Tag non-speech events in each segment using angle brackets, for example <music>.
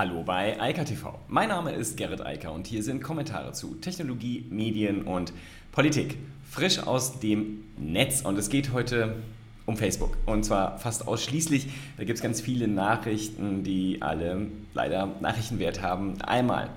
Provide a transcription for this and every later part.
Hallo bei Eika TV. Mein Name ist Gerrit Eiker und hier sind Kommentare zu Technologie, Medien und Politik. Frisch aus dem Netz und es geht heute um Facebook. Und zwar fast ausschließlich. Da gibt es ganz viele Nachrichten, die alle leider Nachrichtenwert haben. Einmal.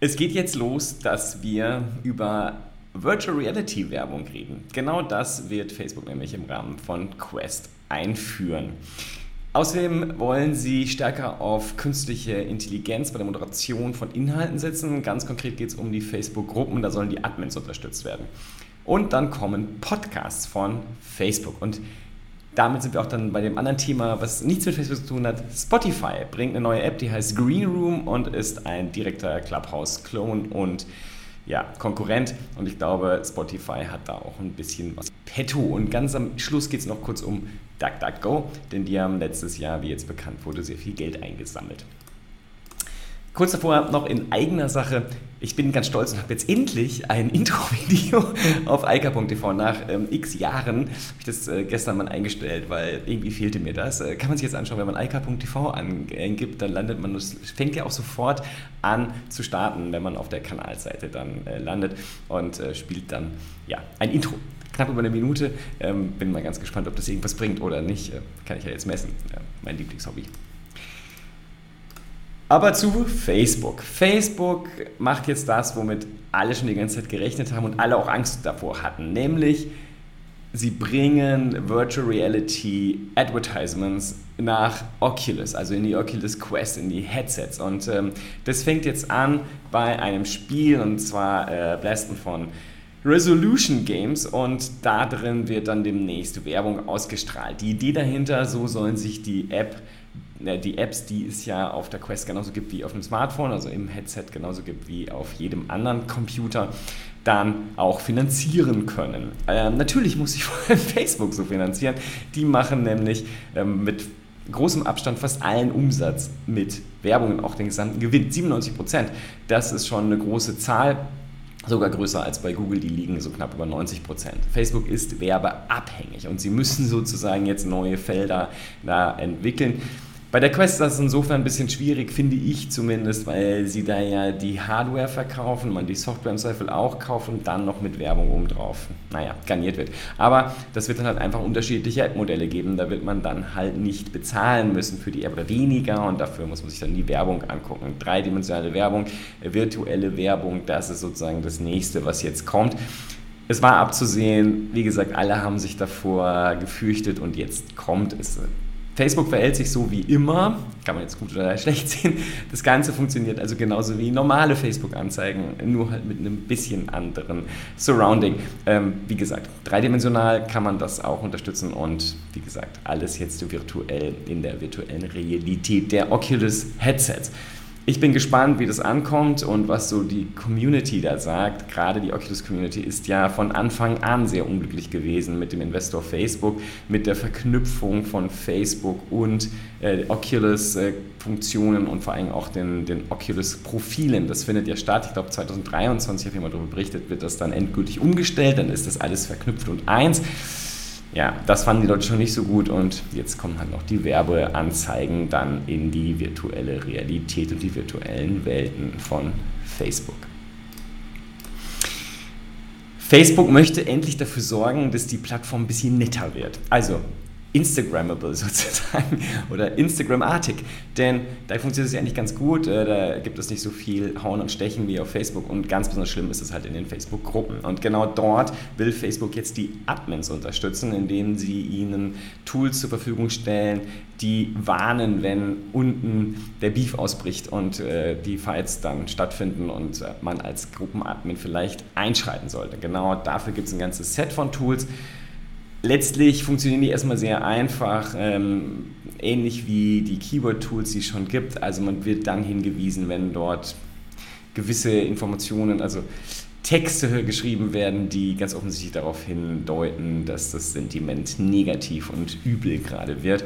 Es geht jetzt los, dass wir über Virtual Reality Werbung reden. Genau das wird Facebook nämlich im Rahmen von Quest einführen. Außerdem wollen sie stärker auf künstliche Intelligenz bei der Moderation von Inhalten setzen. Ganz konkret geht es um die Facebook-Gruppen, da sollen die Admins unterstützt werden. Und dann kommen Podcasts von Facebook. Und damit sind wir auch dann bei dem anderen Thema, was nichts mit Facebook zu tun hat. Spotify bringt eine neue App, die heißt Green Room und ist ein direkter Clubhouse-Clone und ja, Konkurrent. Und ich glaube, Spotify hat da auch ein bisschen was petto. Und ganz am Schluss geht es noch kurz um DuckDuckGo, denn die haben letztes Jahr, wie jetzt bekannt wurde, sehr viel Geld eingesammelt. Kurz davor noch in eigener Sache. Ich bin ganz stolz und habe jetzt endlich ein <laughs> Intro-Video auf eika.tv. Nach ähm, x Jahren habe ich das äh, gestern mal eingestellt, weil irgendwie fehlte mir das. Äh, kann man sich jetzt anschauen, wenn man eika.tv eingibt, dann landet man, es fängt ja auch sofort an zu starten, wenn man auf der Kanalseite dann äh, landet und äh, spielt dann ja ein Intro knapp über eine Minute. Ähm, bin mal ganz gespannt, ob das irgendwas bringt oder nicht. Äh, kann ich ja jetzt messen. Ja, mein Lieblingshobby. Aber zu Facebook. Facebook macht jetzt das, womit alle schon die ganze Zeit gerechnet haben und alle auch Angst davor hatten, nämlich sie bringen Virtual Reality Advertisements nach Oculus, also in die Oculus Quest, in die Headsets. Und ähm, das fängt jetzt an bei einem Spiel, und zwar äh, Blaston von Resolution Games und da drin wird dann demnächst Werbung ausgestrahlt. Die Idee dahinter, so sollen sich die App äh, die Apps, die es ja auf der Quest genauso gibt wie auf dem Smartphone, also im Headset genauso gibt wie auf jedem anderen Computer, dann auch finanzieren können. Ähm, natürlich muss sich <laughs> vor allem Facebook so finanzieren. Die machen nämlich ähm, mit großem Abstand fast allen Umsatz mit Werbung und auch den gesamten Gewinn. 97 Prozent. Das ist schon eine große Zahl sogar größer als bei Google, die liegen so knapp über 90 Prozent. Facebook ist werbeabhängig und sie müssen sozusagen jetzt neue Felder da entwickeln. Bei der Quest ist das insofern ein bisschen schwierig, finde ich zumindest, weil sie da ja die Hardware verkaufen, man die Software im Zweifel auch kauft und dann noch mit Werbung obendrauf, naja, garniert wird. Aber das wird dann halt einfach unterschiedliche App-Modelle geben, da wird man dann halt nicht bezahlen müssen für die App oder weniger und dafür muss man sich dann die Werbung angucken. Dreidimensionale Werbung, virtuelle Werbung, das ist sozusagen das nächste, was jetzt kommt. Es war abzusehen, wie gesagt, alle haben sich davor gefürchtet und jetzt kommt es Facebook verhält sich so wie immer, kann man jetzt gut oder schlecht <laughs> sehen. Das Ganze funktioniert also genauso wie normale Facebook-Anzeigen, nur halt mit einem bisschen anderen Surrounding. Ähm, wie gesagt, dreidimensional kann man das auch unterstützen und wie gesagt, alles jetzt virtuell in der virtuellen Realität der Oculus Headsets. Ich bin gespannt, wie das ankommt und was so die Community da sagt. Gerade die Oculus Community ist ja von Anfang an sehr unglücklich gewesen mit dem Investor Facebook, mit der Verknüpfung von Facebook und äh, Oculus-Funktionen äh, und vor allem auch den, den Oculus-Profilen. Das findet ja statt. Ich glaube, 2023, habe ich mal darüber berichtet, wird das dann endgültig umgestellt. Dann ist das alles verknüpft und eins ja, das fanden die Leute schon nicht so gut und jetzt kommen halt noch die Werbeanzeigen dann in die virtuelle Realität und die virtuellen Welten von Facebook. Facebook möchte endlich dafür sorgen, dass die Plattform ein bisschen netter wird. Also Instagrammable sozusagen <laughs> oder Instagram-artig. Denn da funktioniert es ja eigentlich ganz gut. Äh, da gibt es nicht so viel Hauen und Stechen wie auf Facebook und ganz besonders schlimm ist es halt in den Facebook-Gruppen. Und genau dort will Facebook jetzt die Admins unterstützen, indem sie ihnen Tools zur Verfügung stellen, die warnen, wenn unten der Beef ausbricht und äh, die Fights dann stattfinden und äh, man als Gruppenadmin vielleicht einschreiten sollte. Genau dafür gibt es ein ganzes Set von Tools letztlich funktionieren die erstmal sehr einfach, ähm, ähnlich wie die Keyword-Tools, die es schon gibt. Also man wird dann hingewiesen, wenn dort gewisse Informationen, also Texte geschrieben werden, die ganz offensichtlich darauf hindeuten, dass das Sentiment negativ und übel gerade wird.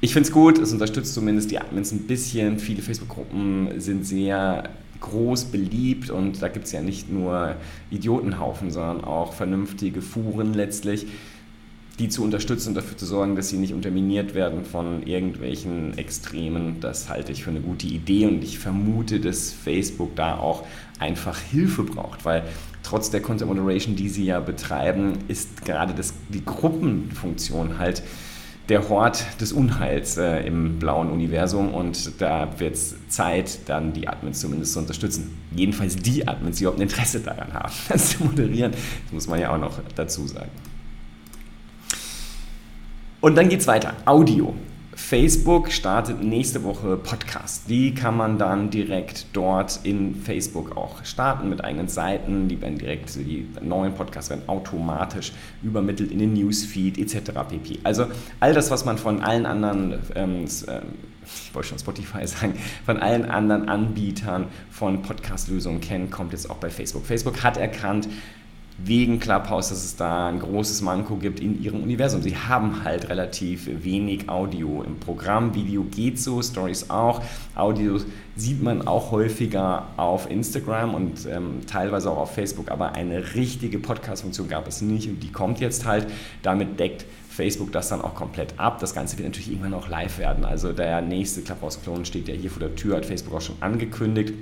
Ich finde es gut, es unterstützt zumindest die Admins ein bisschen. Viele Facebook-Gruppen sind sehr groß beliebt und da gibt es ja nicht nur Idiotenhaufen, sondern auch vernünftige Fuhren letztlich die zu unterstützen und dafür zu sorgen, dass sie nicht unterminiert werden von irgendwelchen Extremen. Das halte ich für eine gute Idee und ich vermute, dass Facebook da auch einfach Hilfe braucht, weil trotz der Content Moderation, die sie ja betreiben, ist gerade das, die Gruppenfunktion halt der Hort des Unheils äh, im blauen Universum und da wird es Zeit, dann die Admins zumindest zu unterstützen. Jedenfalls die Admins, die überhaupt ein Interesse daran haben, <laughs> das zu moderieren. Das muss man ja auch noch dazu sagen. Und dann geht es weiter. Audio. Facebook startet nächste Woche Podcast. Die kann man dann direkt dort in Facebook auch starten mit eigenen Seiten. Die werden direkt, die neuen Podcasts werden automatisch übermittelt in den Newsfeed etc. pp. Also all das, was man von allen anderen, ähm, ähm ich wollte schon Spotify <laughs> sagen, von allen anderen Anbietern von Podcast-Lösungen kennt, kommt jetzt auch bei Facebook. Facebook hat erkannt, wegen Clubhouse, dass es da ein großes Manko gibt in ihrem Universum. Sie haben halt relativ wenig Audio im Programm. Video geht so, Stories auch. Audio sieht man auch häufiger auf Instagram und ähm, teilweise auch auf Facebook, aber eine richtige Podcast-Funktion gab es nicht und die kommt jetzt halt. Damit deckt Facebook das dann auch komplett ab. Das Ganze wird natürlich irgendwann auch live werden. Also der nächste Clubhouse-Klon steht ja hier vor der Tür, hat Facebook auch schon angekündigt.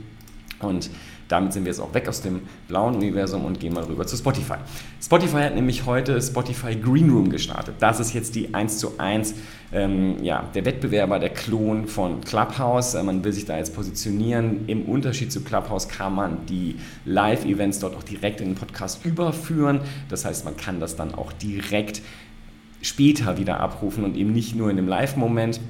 Und damit sind wir jetzt auch weg aus dem blauen Universum und gehen mal rüber zu Spotify. Spotify hat nämlich heute Spotify Green Room gestartet. Das ist jetzt die 1 zu 1, ähm, ja, der Wettbewerber, der Klon von Clubhouse. Äh, man will sich da jetzt positionieren. Im Unterschied zu Clubhouse kann man die Live-Events dort auch direkt in den Podcast überführen. Das heißt, man kann das dann auch direkt später wieder abrufen und eben nicht nur in dem Live-Moment.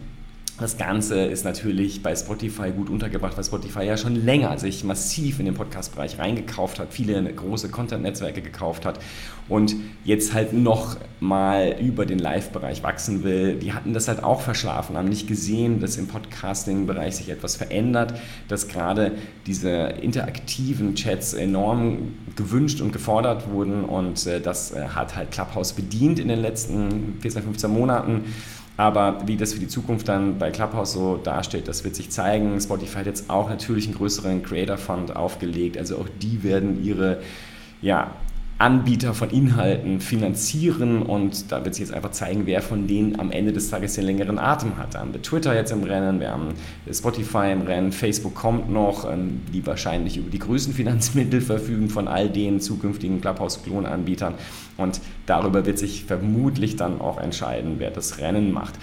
Das Ganze ist natürlich bei Spotify gut untergebracht, weil Spotify ja schon länger sich massiv in den Podcast-Bereich reingekauft hat, viele große Content-Netzwerke gekauft hat und jetzt halt noch mal über den Live-Bereich wachsen will. Die hatten das halt auch verschlafen, haben nicht gesehen, dass im Podcasting-Bereich sich etwas verändert, dass gerade diese interaktiven Chats enorm gewünscht und gefordert wurden und äh, das äh, hat halt Clubhouse bedient in den letzten 14, 15 Monaten. Aber wie das für die Zukunft dann bei Clubhouse so dasteht, das wird sich zeigen. Spotify hat jetzt auch natürlich einen größeren Creator Fund aufgelegt. Also auch die werden ihre ja, Anbieter von Inhalten finanzieren und da wird sich jetzt einfach zeigen, wer von denen am Ende des Tages den längeren Atem hat. Da haben wir Twitter jetzt im Rennen, wir haben Spotify im Rennen, Facebook kommt noch, ähm, die wahrscheinlich über die größten Finanzmittel verfügen von all den zukünftigen Clubhouse-Klon-Anbietern und darüber wird sich vermutlich dann auch entscheiden, wer das Rennen macht.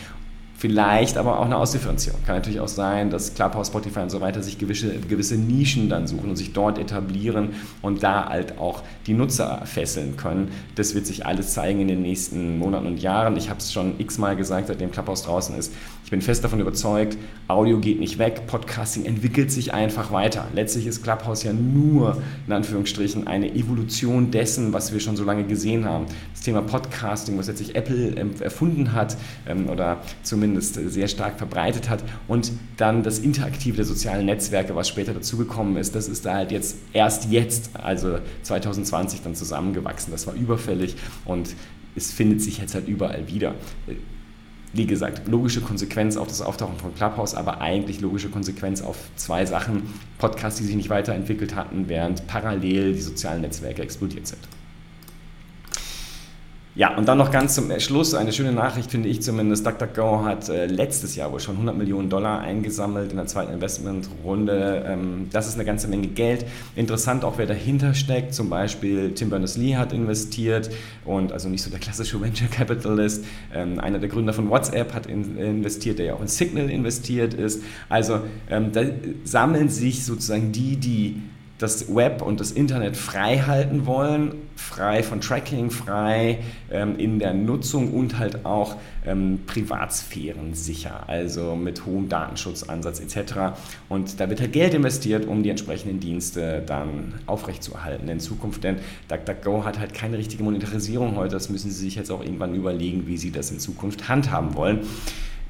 Vielleicht aber auch eine Ausdifferenzierung. Kann natürlich auch sein, dass Clubhouse, Spotify und so weiter sich gewisse, gewisse Nischen dann suchen und sich dort etablieren und da halt auch die Nutzer fesseln können. Das wird sich alles zeigen in den nächsten Monaten und Jahren. Ich habe es schon x-mal gesagt, seitdem Clubhouse draußen ist. Ich bin fest davon überzeugt, Audio geht nicht weg, Podcasting entwickelt sich einfach weiter. Letztlich ist Clubhouse ja nur, in Anführungsstrichen, eine Evolution dessen, was wir schon so lange gesehen haben. Das Thema Podcasting, was letztlich Apple ähm, erfunden hat ähm, oder zumindest sehr stark verbreitet hat und dann das Interaktive der sozialen Netzwerke, was später dazugekommen ist, das ist da halt jetzt erst jetzt, also 2020 dann zusammengewachsen. Das war überfällig und es findet sich jetzt halt überall wieder wie gesagt, logische Konsequenz auf das Auftauchen von Clubhouse, aber eigentlich logische Konsequenz auf zwei Sachen. Podcasts, die sich nicht weiterentwickelt hatten, während parallel die sozialen Netzwerke explodiert sind. Ja, und dann noch ganz zum Schluss eine schöne Nachricht, finde ich zumindest. DuckDuckGo hat äh, letztes Jahr wohl schon 100 Millionen Dollar eingesammelt in der zweiten Investmentrunde. Ähm, das ist eine ganze Menge Geld. Interessant auch, wer dahinter steckt. Zum Beispiel Tim Berners-Lee hat investiert und also nicht so der klassische <laughs> Venture Capitalist. Ähm, einer der Gründer von WhatsApp hat in, investiert, der ja auch in Signal investiert ist. Also ähm, da sammeln sich sozusagen die, die das Web und das Internet frei halten wollen, frei von Tracking, frei ähm, in der Nutzung und halt auch ähm, Privatsphären sicher, also mit hohem Datenschutzansatz etc. Und da wird halt Geld investiert, um die entsprechenden Dienste dann aufrechtzuerhalten in Zukunft, denn DuckDuckGo hat halt keine richtige Monetarisierung heute, das müssen sie sich jetzt auch irgendwann überlegen, wie sie das in Zukunft handhaben wollen.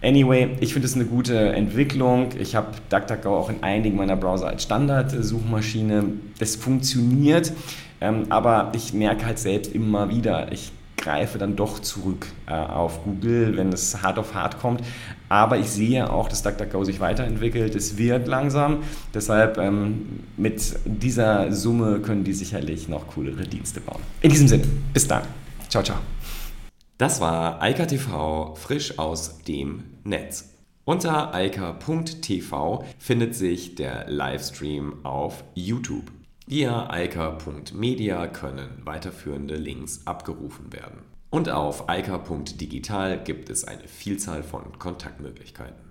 Anyway, ich finde es eine gute Entwicklung. Ich habe DuckDuckGo auch in einigen meiner Browser als Standard-Suchmaschine. Das funktioniert, ähm, aber ich merke halt selbst immer wieder, ich greife dann doch zurück äh, auf Google, wenn es hart auf hart kommt. Aber ich sehe auch, dass DuckDuckGo sich weiterentwickelt. Es wird langsam. Deshalb ähm, mit dieser Summe können die sicherlich noch coolere Dienste bauen. In diesem Sinne, bis dann. Ciao, ciao. Das war Eika TV frisch aus dem Netz. Unter eika.tv findet sich der Livestream auf YouTube. Via eika.media können weiterführende Links abgerufen werden. Und auf eika.digital gibt es eine Vielzahl von Kontaktmöglichkeiten.